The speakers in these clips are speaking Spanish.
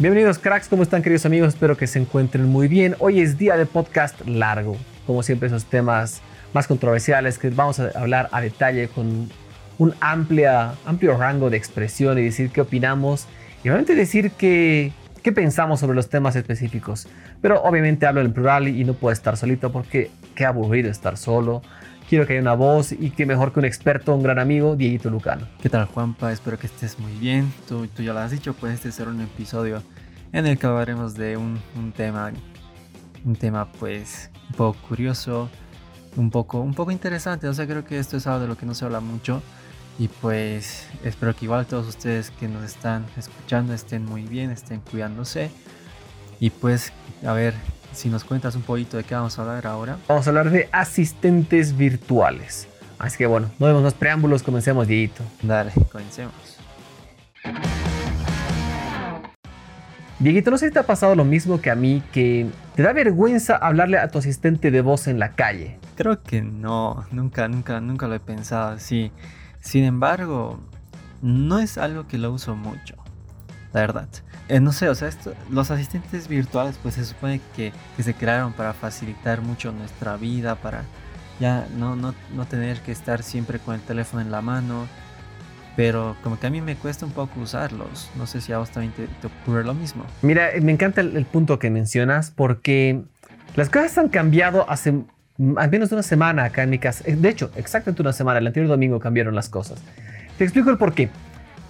Bienvenidos cracks, ¿cómo están queridos amigos? Espero que se encuentren muy bien. Hoy es día de podcast largo, como siempre esos temas más controversiales que vamos a hablar a detalle con un amplia, amplio rango de expresión y decir qué opinamos y realmente decir qué, qué pensamos sobre los temas específicos. Pero obviamente hablo en plural y no puedo estar solito porque qué aburrido estar solo. Quiero que haya una voz y que mejor que un experto, un gran amigo, Dieguito Lucano. ¿Qué tal Juanpa? Espero que estés muy bien. Tú, ya lo has dicho, pues este será un episodio en el que hablaremos de un, un tema, un tema pues un poco curioso, un poco, un poco interesante. O sea, creo que esto es algo de lo que no se habla mucho. Y pues espero que igual todos ustedes que nos están escuchando estén muy bien, estén cuidándose. Y pues, a ver, si nos cuentas un poquito de qué vamos a hablar ahora. Vamos a hablar de asistentes virtuales. Así que bueno, no vemos más preámbulos, comencemos, Dieguito. Dale, comencemos. Dieguito, no sé si te ha pasado lo mismo que a mí, que te da vergüenza hablarle a tu asistente de voz en la calle. Creo que no, nunca, nunca, nunca lo he pensado así. Sin embargo, no es algo que lo uso mucho, la verdad. Eh, no sé, o sea, esto, los asistentes virtuales pues se supone que, que, se crearon para facilitar mucho nuestra vida, para ya no, no, no tener que estar siempre con el teléfono en la mano, pero como que a mí me cuesta un poco usarlos. No sé si a vos también te, te ocurre lo mismo. Mira, me encanta el, el, punto que mencionas porque las cosas han cambiado hace al menos una semana acá en mi casa. De hecho, exactamente una semana, el anterior domingo cambiaron las cosas. Te explico el por qué.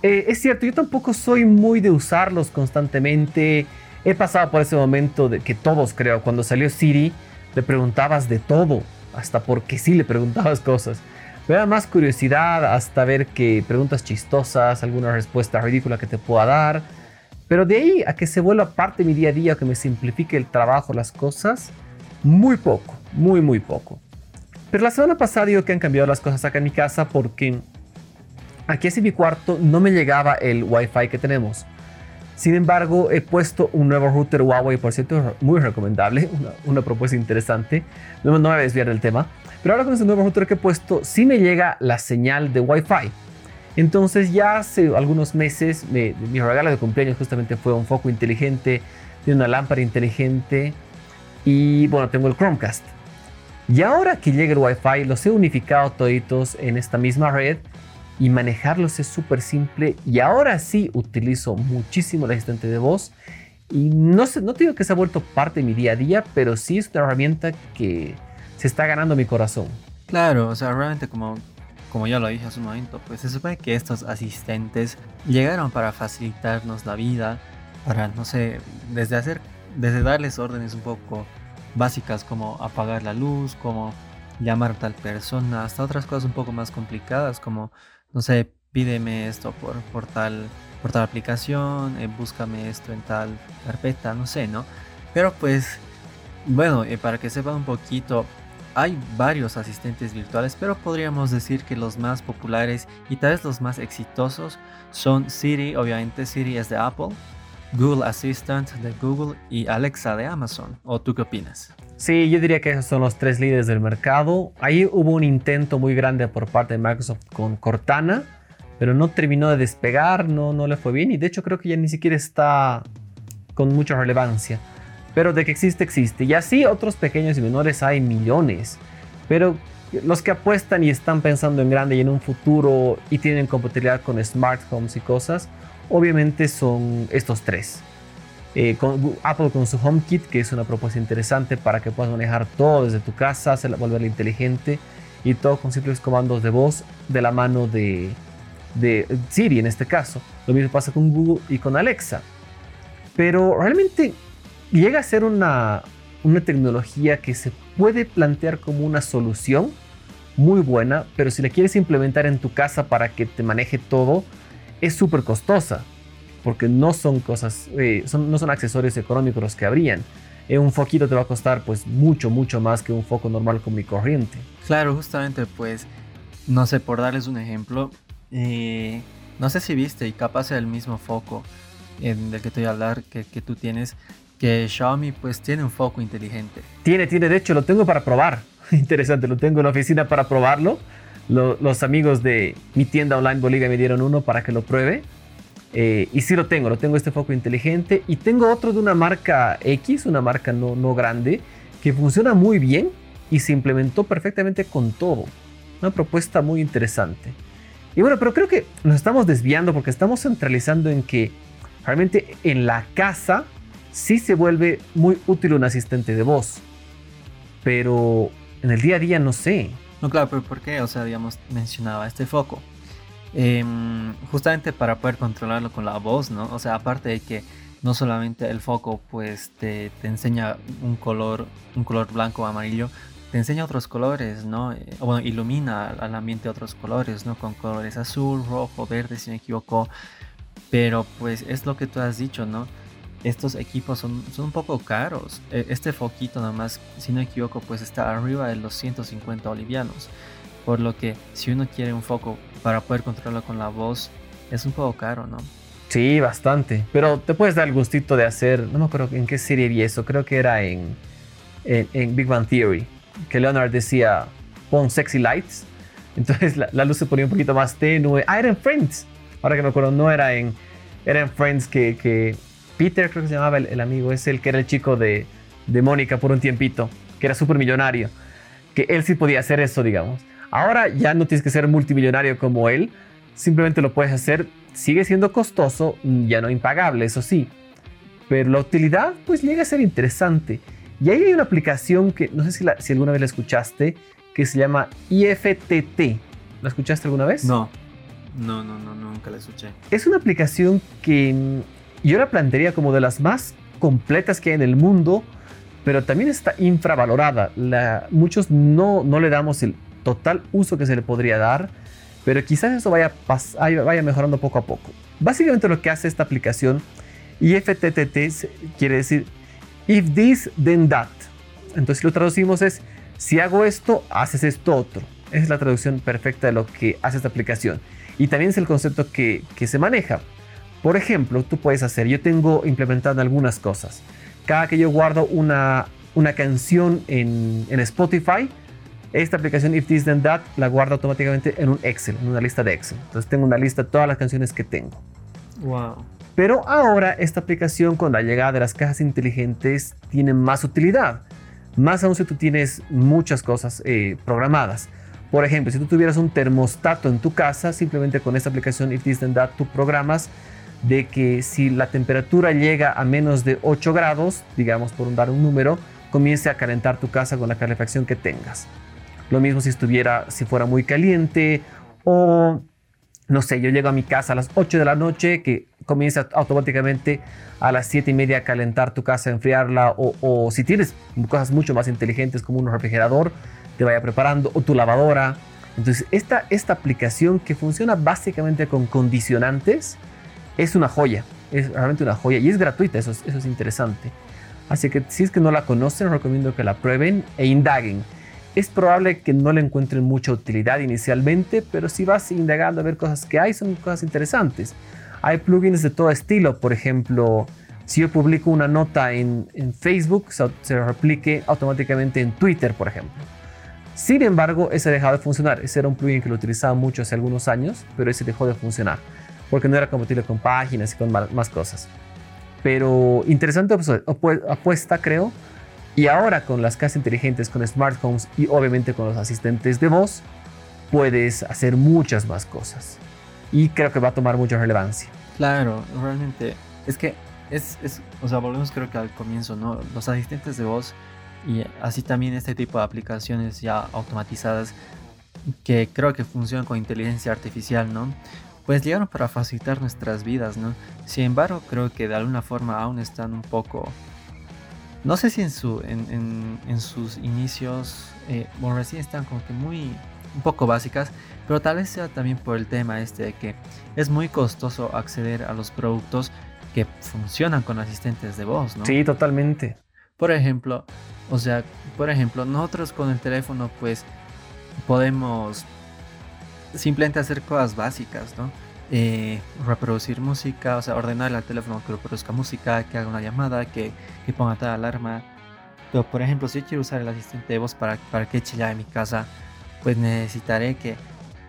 Eh, es cierto, yo tampoco soy muy de usarlos constantemente. He pasado por ese momento de que todos creo, cuando salió Siri, le preguntabas de todo, hasta porque sí le preguntabas cosas. Me da más curiosidad hasta ver que preguntas chistosas, alguna respuesta ridícula que te pueda dar. Pero de ahí a que se vuelva parte de mi día a día, que me simplifique el trabajo, las cosas, muy poco, muy, muy poco. Pero la semana pasada digo que han cambiado las cosas acá en mi casa porque aquí en mi cuarto no me llegaba el Wi-Fi que tenemos. Sin embargo, he puesto un nuevo router Huawei, por cierto, muy recomendable, una, propuesta interesante. No, me voy a desviar del tema. Pero ahora con este nuevo router que he puesto, sí me llega la señal de Wi-Fi. Entonces ya hace algunos meses, me, mi regalo de cumpleaños justamente fue un foco inteligente, de una lámpara inteligente y bueno, tengo el Chromecast. Y ahora que llega el Wi-Fi, los he unificado toditos en esta misma red y manejarlos es súper simple. Y ahora sí utilizo muchísimo el asistente de voz. Y no, sé, no te digo que se ha vuelto parte de mi día a día, pero sí es una herramienta que se está ganando mi corazón. Claro, o sea, realmente como, como ya lo dije hace un momento, pues se supone que estos asistentes llegaron para facilitarnos la vida, para, no sé, desde hacer desde darles órdenes un poco básicas como apagar la luz, como llamar a tal persona, hasta otras cosas un poco más complicadas como, no sé, pídeme esto por, tal, por tal aplicación, eh, búscame esto en tal carpeta, no sé, ¿no? Pero pues, bueno, eh, para que sepan un poquito, hay varios asistentes virtuales, pero podríamos decir que los más populares y tal vez los más exitosos son Siri, obviamente Siri es de Apple, Google Assistant de Google y Alexa de Amazon. ¿O tú qué opinas? Sí, yo diría que esos son los tres líderes del mercado. Ahí hubo un intento muy grande por parte de Microsoft con Cortana, pero no terminó de despegar, no, no le fue bien y de hecho creo que ya ni siquiera está con mucha relevancia. Pero de que existe, existe. Y así otros pequeños y menores hay millones. Pero los que apuestan y están pensando en grande y en un futuro y tienen compatibilidad con smart homes y cosas, obviamente son estos tres. Eh, Apple con su HomeKit, que es una propuesta interesante para que puedas manejar todo desde tu casa, hacerla, volverla inteligente y todo con simples comandos de voz de la mano de, de Siri en este caso. Lo mismo pasa con Google y con Alexa. Pero realmente llega a ser una, una tecnología que se puede plantear como una solución muy buena, pero si la quieres implementar en tu casa para que te maneje todo, es súper costosa, porque no son cosas, eh, son, no son accesorios económicos los que habrían. Eh, un foquito te va a costar pues mucho, mucho más que un foco normal con mi corriente. Claro, justamente pues, no sé, por darles un ejemplo, eh, no sé si viste y capaz el mismo foco en del que te voy a hablar que, que tú tienes, que Xiaomi pues tiene un foco inteligente. Tiene, tiene, de hecho lo tengo para probar. Interesante, lo tengo en la oficina para probarlo. Lo, los amigos de mi tienda online Bolivia me dieron uno para que lo pruebe. Eh, y sí lo tengo, lo tengo este foco inteligente y tengo otro de una marca X, una marca no, no grande, que funciona muy bien y se implementó perfectamente con todo. Una propuesta muy interesante. Y bueno, pero creo que nos estamos desviando porque estamos centralizando en que realmente en la casa sí se vuelve muy útil un asistente de voz. Pero en el día a día no sé. No, claro, pero ¿por qué? O sea, digamos, mencionaba este foco. Em, justamente para poder controlarlo con la voz, ¿no? O sea, aparte de que no solamente el foco pues te, te enseña un color, un color blanco o amarillo, te enseña otros colores, ¿no? Eh, bueno, ilumina al ambiente otros colores, ¿no? Con colores azul, rojo, verde, si me equivoco. Pero pues es lo que tú has dicho, ¿no? Estos equipos son, son un poco caros. E, este foquito nada más, si no me equivoco, pues está arriba de los 150 bolivianos. Por lo que si uno quiere un foco para poder controlarlo con la voz, es un poco caro, ¿no? Sí, bastante. Pero te puedes dar el gustito de hacer, no me acuerdo en qué serie vi eso, creo que era en, en, Big Bang Theory, que Leonard decía, pon sexy lights. Entonces la, luz se ponía un poquito más tenue. Ah, Friends. Ahora que me acuerdo, no era en, era en Friends que, que Peter, creo que se llamaba el, amigo, es el que era el chico de, de Mónica por un tiempito, que era súper millonario. Que él sí podía hacer eso, digamos. Ahora ya no tienes que ser multimillonario como él, simplemente lo puedes hacer, sigue siendo costoso, ya no impagable, eso sí, pero la utilidad pues llega a ser interesante. Y ahí hay una aplicación que no sé si, si alguna vez la escuchaste, que se llama IFTT. ¿La escuchaste alguna vez? No, no, no, no, nunca la escuché. Es una aplicación que yo la plantearía como de las más completas que hay en el mundo, pero también está infravalorada. Muchos no, no le damos el total uso que se le podría dar, pero quizás eso vaya, vaya mejorando poco a poco. Básicamente lo que hace esta aplicación IFTTT quiere decir if this then that. Entonces lo traducimos es si hago esto, haces esto otro. Esa es la traducción perfecta de lo que hace esta aplicación. Y también es el concepto que, que se maneja. Por ejemplo, tú puedes hacer, yo tengo implementado algunas cosas. Cada que yo guardo una, una canción en, en Spotify, esta aplicación If This Then That la guarda automáticamente en un Excel, en una lista de Excel. Entonces tengo una lista de todas las canciones que tengo. Wow. Pero ahora esta aplicación con la llegada de las cajas inteligentes tiene más utilidad. Más aún si tú tienes muchas cosas eh, programadas. Por ejemplo, si tú tuvieras un termostato en tu casa, simplemente con esta aplicación If This Then That tú programas de que si la temperatura llega a menos de 8 grados, digamos por dar un número, comience a calentar tu casa con la calefacción que tengas. Lo mismo si estuviera, si fuera muy caliente o no sé, yo llego a mi casa a las 8 de la noche, que comienza automáticamente a las 7 y media a calentar tu casa, enfriarla, o, si tienes cosas mucho más inteligentes como un refrigerador, te vaya preparando, o tu lavadora. Entonces, esta, esta aplicación que funciona básicamente con condicionantes es una joya, es realmente una joya y es gratuita, eso es interesante. Así que si es que no la conocen, recomiendo que la prueben e indaguen. Es probable que no le encuentren mucha utilidad inicialmente, pero si vas indagando a ver cosas que hay, son cosas interesantes. Hay plugins de todo estilo, por ejemplo, si yo publico una nota en, Facebook, se, replique automáticamente en Twitter, por ejemplo. Sin embargo, ese ha dejado de funcionar. Ese era un plugin que lo utilizaba mucho hace algunos años, pero ese dejó de funcionar porque no era compatible con páginas y con más cosas. Pero interesante apuesta, creo, y ahora con las casas inteligentes, con smart homes y obviamente con los asistentes de voz, puedes hacer muchas más cosas. Y creo que va a tomar mucha relevancia. Claro, realmente. Es que es, es, o sea, volvemos creo que al comienzo, ¿no? Los asistentes de voz y así también este tipo de aplicaciones ya automatizadas que creo que funcionan con inteligencia artificial, ¿no? Pues llegaron para facilitar nuestras vidas, ¿no? Sin embargo, creo que de alguna forma aún están un poco no sé si en, su, en, sus inicios, eh, bueno, recién están como que muy, un poco básicas, pero tal vez sea también por el tema este de que es muy costoso acceder a los productos que funcionan con asistentes de voz, ¿no? Sí, totalmente. Por ejemplo, o sea, por ejemplo, nosotros con el teléfono pues podemos simplemente hacer cosas básicas, ¿no? Eh, reproducir música, o sea, ordenarle al teléfono que reproduzca música, que haga una llamada, que, que ponga tal alarma. Pero, por ejemplo, si yo quiero usar el asistente de voz para, para que chille en mi casa, pues necesitaré que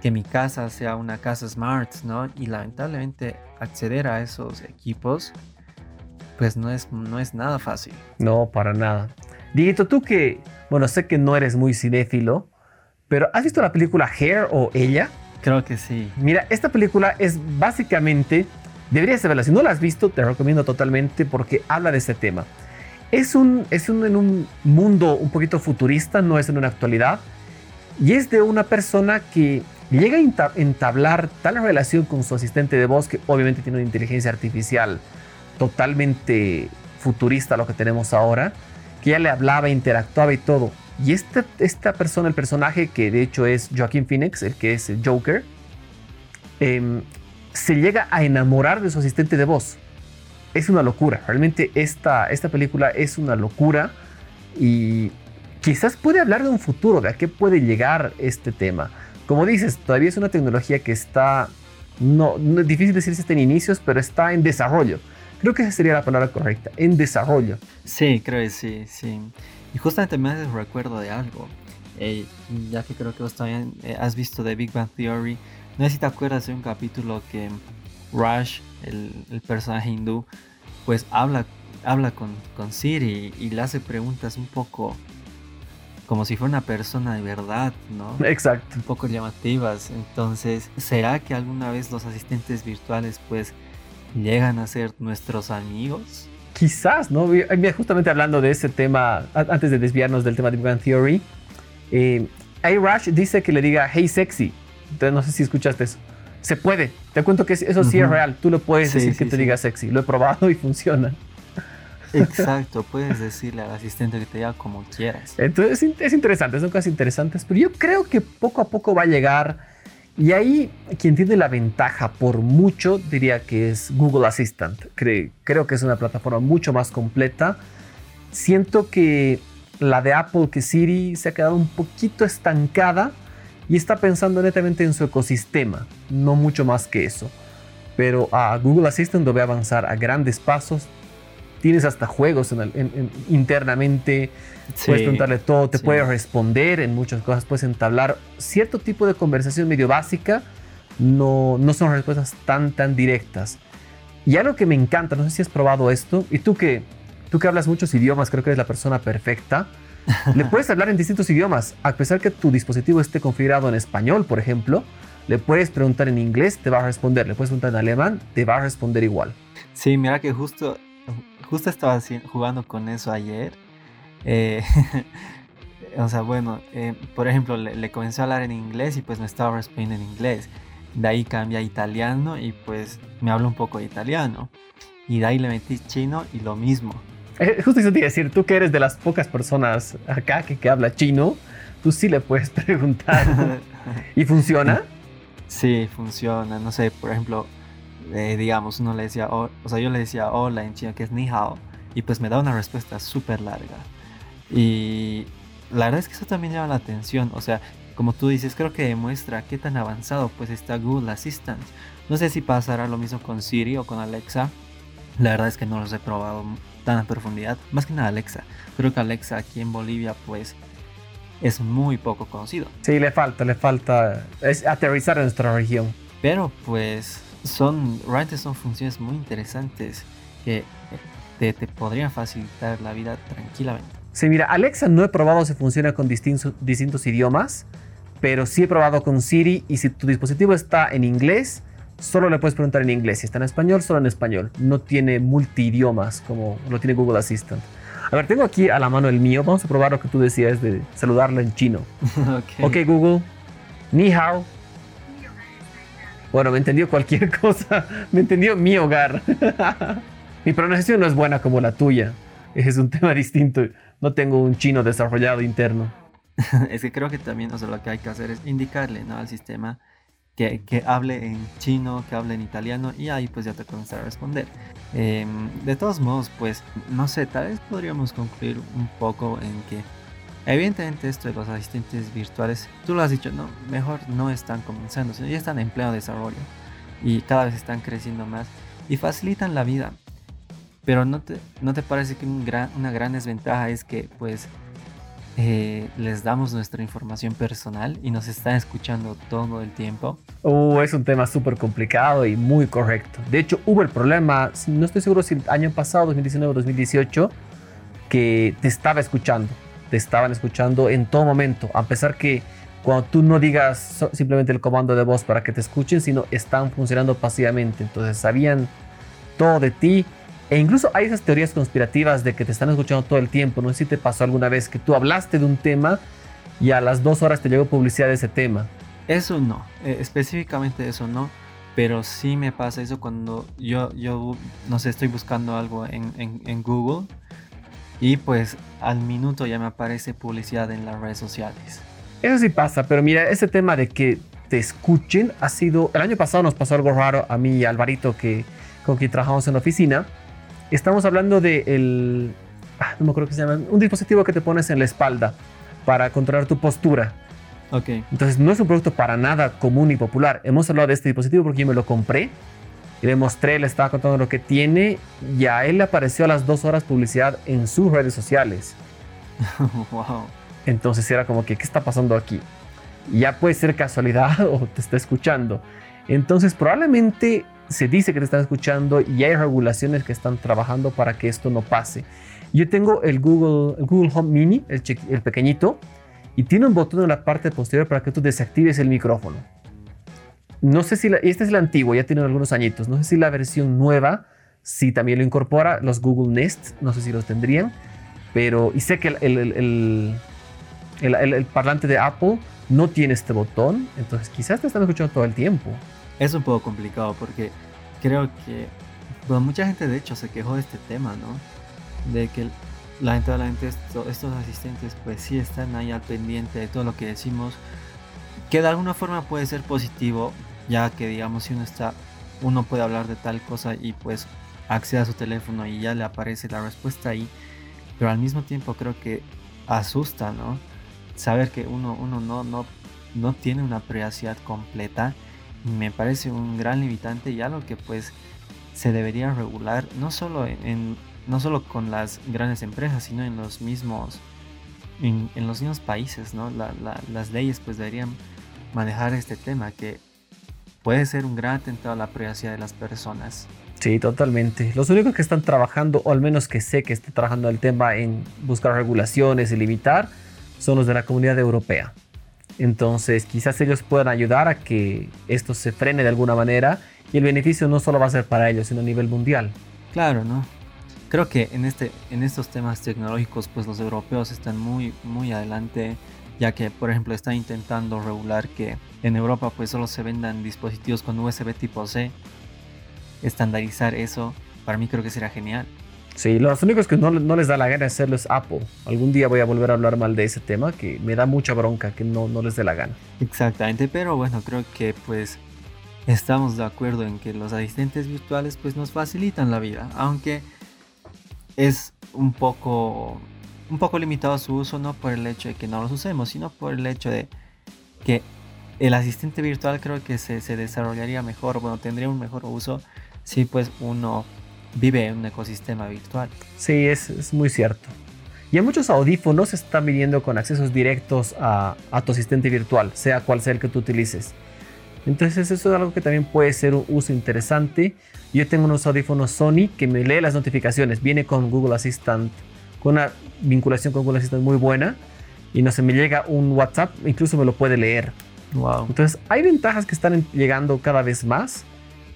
que mi casa sea una casa smart, ¿no? Y lamentablemente acceder a esos equipos, pues no es, no es nada fácil. No, para nada. Dieguito, tú que, bueno, sé que no eres muy cinéfilo, pero ¿has visto la película Hair o Ella? Creo que sí. Mira, esta película es básicamente, deberías verla, si no la has visto, te recomiendo totalmente porque habla de este tema. Es un, es un, en un mundo un poquito futurista, no es en una actualidad, y es de una persona que llega a entablar tal relación con su asistente de voz que obviamente tiene una inteligencia artificial totalmente futurista a lo que tenemos ahora, que ya le hablaba, interactuaba y todo. Y esta, esta persona, el personaje que de hecho es Joaquin Phoenix, el que es el Joker, em, se llega a enamorar de su asistente de voz. Es una locura, realmente esta, esta película es una locura y quizás puede hablar de un futuro, de a qué puede llegar este tema. Como dices, todavía es una tecnología que está, no, es difícil decir si está en inicios, pero está en desarrollo. Creo que esa sería la palabra correcta, en desarrollo. Sí, creo que sí, sí. Y justamente me hace recuerdo de algo. Eh, ya que creo que vos también eh, has visto de Big Bang Theory. No sé si te acuerdas de un capítulo que Rush, el, personaje hindú, pues habla, habla con, con Siri y le hace preguntas un poco como si fuera una persona de verdad, ¿no? Exacto. Un poco llamativas. Entonces, ¿será que alguna vez los asistentes virtuales pues llegan a ser nuestros amigos? Quizás, ¿no? Justamente hablando de ese tema, antes de desviarnos del tema de Big Bang Theory, eh, Rush dice que le diga, hey sexy. Entonces, no sé si escuchaste eso. Se puede. Te cuento que eso sí es real. Tú lo puedes decir que te diga sexy. Lo he probado y funciona. Exacto, puedes decirle al asistente que te diga como quieras. Entonces es interesante, son cosas interesantes, pero yo creo que poco a poco va a llegar y ahí quien tiene la ventaja por mucho diría que es Google Assistant. creo que es una plataforma mucho más completa. Siento que la de Apple, que Siri, se ha quedado un poquito estancada y está pensando netamente en su ecosistema, no mucho más que eso. Pero a Google Assistant ve avanzar a grandes pasos. Tienes hasta juegos internamente puedes preguntarle todo, te puede responder en muchas cosas, puedes entablar cierto tipo de conversación medio básica, no, no son respuestas tan, tan directas. Y algo que me encanta, no sé si has probado esto, y tú que, tú que hablas muchos idiomas, creo que eres la persona perfecta, le puedes hablar en distintos idiomas, a pesar que tu dispositivo esté configurado en español, por ejemplo, le puedes preguntar en inglés, te va a responder, le puedes preguntar en alemán, te va a responder igual. Sí, mira que justo, justo estaba jugando con eso ayer eh, o sea, bueno, eh, por ejemplo, le, comencé a hablar en inglés y pues me estaba respondiendo en inglés. De ahí cambia a italiano y pues me habla un poco de italiano. Y de ahí le metí chino y lo mismo. Eh, justo eso te iba a decir, tú que eres de las pocas personas acá que, que habla chino, tú sí le puedes preguntar. ¿Y funciona? Sí, funciona. No sé, por ejemplo, digamos, uno le decía, o sea, yo le decía hola en chino, que es ni hao, y pues me da una respuesta súper larga. Y la verdad es que eso también llama la atención. O sea, como tú dices, creo que demuestra qué tan avanzado pues está Google Assistant. No sé si pasará lo mismo con Siri o con Alexa. La verdad es que no los he probado tan a profundidad. Más que nada Alexa. Creo que Alexa aquí en Bolivia pues es muy poco conocido. Sí, le falta, le falta es aterrizar en nuestra región. Pero pues son, realmente son funciones muy interesantes que te, te podrían facilitar la vida tranquilamente. Sí, mira, Alexa no he probado si funciona con distintos, distintos idiomas, pero sí he probado con Siri y si tu dispositivo está en inglés, solo le puedes preguntar en inglés. Si está en español, solo en español. No tiene multidiomas como lo tiene Google Assistant. A ver, tengo aquí a la mano el mío. Vamos a probar lo que tú decías de saludarlo en chino. ok, okay Google. Ni hao. Bueno, me entendió cualquier cosa. Me entendió mi hogar. mi pronunciación no es buena como la tuya. Es un tema distinto no tengo un chino desarrollado interno. es que creo que también o sea, lo que hay que hacer es indicarle ¿no? al sistema que, que, hable en chino, que hable en italiano y ahí pues ya te comienza a responder. Em, de todos modos, pues no sé, tal vez podríamos concluir un poco en que evidentemente esto de los asistentes virtuales, tú lo has dicho, no, mejor no están comenzando, sino ya están en pleno desarrollo y cada vez están creciendo más y facilitan la vida. Pero ¿no te, no te parece que una gran desventaja es que pues eh, les damos nuestra información personal y nos están escuchando todo el tiempo. Uh, es un tema súper complicado y muy correcto. De hecho, hubo el problema, no estoy seguro si el año pasado, 2019 o 2018, que te estaba escuchando. Te estaban escuchando en todo momento, a pesar que cuando tú no digas simplemente el comando de voz para que te escuchen, sino están funcionando pasivamente. Entonces sabían todo de ti. E incluso hay esas teorías conspirativas de que te están escuchando todo el tiempo. No sé si te pasó alguna vez que tú hablaste de un tema y a las dos horas te llegó publicidad de ese tema. Eso no, eh, específicamente eso no. Pero sí me pasa eso cuando yo, yo no sé, estoy buscando algo en, en, en Google y pues al minuto ya me aparece publicidad en las redes sociales. Eso sí pasa, pero mira, ese tema de que te escuchen ha sido... El año pasado nos pasó algo raro a mí y a Alvarito, que, con quien trabajamos en la oficina. Estamos hablando de el... Ah, no me acuerdo qué se llama. Un dispositivo que te pones en la espalda para controlar tu postura. Ok. Entonces no es un producto para nada común y popular. Hemos hablado de este dispositivo porque yo me lo compré y le mostré, le estaba contando lo que tiene y a él le apareció a las dos horas publicidad en sus redes sociales. wow. Entonces era como que, ¿qué está pasando aquí? Ya puede ser casualidad o te está escuchando. Entonces probablemente se dice que te están escuchando y hay regulaciones que están trabajando para que esto no pase. Yo tengo el Google, el Google Home Mini, el, el pequeñito, y tiene un botón en la parte posterior para que tú desactives el micrófono. No sé si, este es el antiguo, ya tiene algunos añitos. No sé si la versión nueva, si también lo incorpora, los Google Nest, no sé si los tendrían. Pero, y sé que el, el, parlante de Apple no tiene este botón, entonces quizás te están escuchando todo el tiempo. Es un poco complicado porque creo que bueno, mucha gente de hecho se quejó de este tema, ¿no? De que la gente, la gente estos asistentes pues sí están ahí al pendiente de todo lo que decimos, que de alguna forma puede ser positivo, ya que digamos si uno está, uno puede hablar de tal cosa y pues accede a su teléfono y ya le aparece la respuesta ahí, pero al mismo tiempo creo que asusta, ¿no? saber que uno, uno no, no, no tiene una privacidad completa me parece un gran limitante y algo que pues se debería regular no solo en, no solo con las grandes empresas sino en los mismos en, los mismos países no las leyes pues deberían manejar este tema que puede ser un gran atentado a la privacidad de las personas Sí, totalmente. Los únicos que están trabajando, o al menos que sé que están trabajando el tema en buscar regulaciones y limitar, son los de la comunidad europea. Entonces quizás ellos puedan ayudar a que esto se frene de alguna manera y el beneficio no solo va a ser para ellos, sino a nivel mundial. Claro, ¿no? Creo que en, este, en estos temas tecnológicos, pues los europeos están muy, muy adelante, ya que, por ejemplo, están intentando regular que en Europa pues solo se vendan dispositivos con USB tipo C. Estandarizar eso, para mí creo que será genial. Sí, los únicos que no, no, les da la gana hacerlo es Apple. Algún día voy a volver a hablar mal de ese tema que me da mucha bronca que no, no les dé la gana. Exactamente, pero bueno, creo que pues estamos de acuerdo en que los asistentes virtuales pues nos facilitan la vida, aunque es un poco un poco limitado su uso no por el hecho de que no los usemos, sino por el hecho de que el asistente virtual creo que se, se desarrollaría mejor, bueno, tendría un mejor uso si pues uno vive en un ecosistema virtual. Sí, es, muy cierto. Y hay muchos audífonos están viniendo con accesos directos a, a, tu asistente virtual, sea cual sea el que tú utilices. Entonces eso es algo que también puede ser un uso interesante. Yo tengo unos audífonos Sony que me lee las notificaciones. Viene con Google Assistant, con una vinculación con Google Assistant muy buena. Y no se me llega un WhatsApp, incluso me lo puede leer. Wow. Entonces hay ventajas que están llegando cada vez más.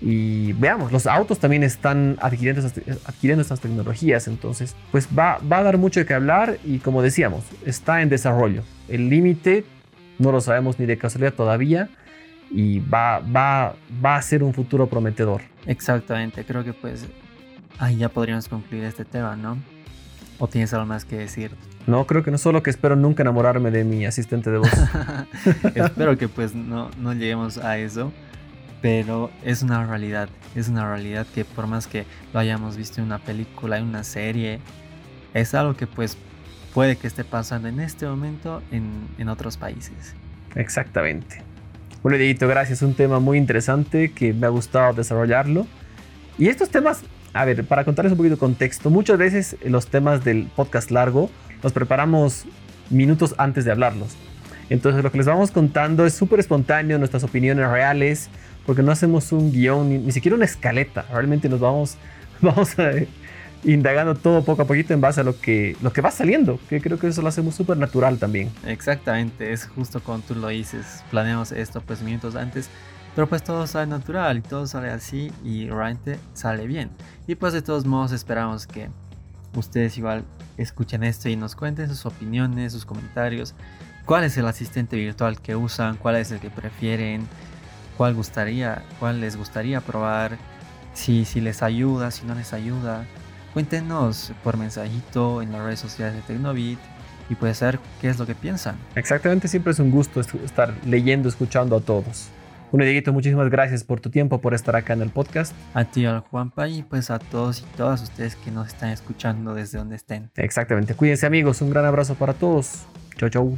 Y veamos, los autos también están adquiriendo, adquiriendo estas tecnologías, entonces pues va, va a dar mucho de qué hablar y como decíamos, está en desarrollo. El límite no lo sabemos ni de casualidad todavía y va, va, va a ser un futuro prometedor. Exactamente, creo que pues ahí ya podríamos concluir este tema, ¿no? ¿O tienes algo más que decir? No, creo que no solo que espero nunca enamorarme de mi asistente de voz. espero que pues no, no lleguemos a eso pero es una realidad, es una realidad que por más que lo hayamos visto en una película, en una serie, es algo que pues puede que esté pasando en este momento en, otros países. Exactamente. Bueno, Dieguito, gracias. Un tema muy interesante que me ha gustado desarrollarlo. Y estos temas, a ver, para contarles un poquito de contexto, muchas veces los temas del podcast largo los preparamos minutos antes de hablarlos. Entonces lo que les vamos contando es súper espontáneo, nuestras opiniones reales, porque no hacemos un guion, ni, siquiera una escaleta. Realmente nos vamos, vamos a, indagando todo poco a poquito en base a lo que, lo que va saliendo, que creo que eso lo hacemos súper natural también. Exactamente, es justo cuando tú lo dices, planeamos esto pues minutos antes, pero pues todo sale natural y todo sale así y realmente sale bien. Y pues de todos modos esperamos que ustedes igual escuchen esto y nos cuenten sus opiniones, sus comentarios, cuál es el asistente virtual que usan, cuál es el que prefieren, cuál gustaría, cuál les gustaría probar, si, si les ayuda, si no les ayuda. Cuéntenos por mensajito en las redes sociales de Tecnobit y puede ser qué es lo que piensan. Exactamente, siempre es un gusto estar leyendo, escuchando a todos. Bueno, Dieguito, muchísimas gracias por tu tiempo, por estar acá en el podcast. A ti, al Juanpa, y pues a todos y todas ustedes que nos están escuchando desde donde estén. Exactamente. Cuídense, amigos. Un gran abrazo para todos. Chau, chau.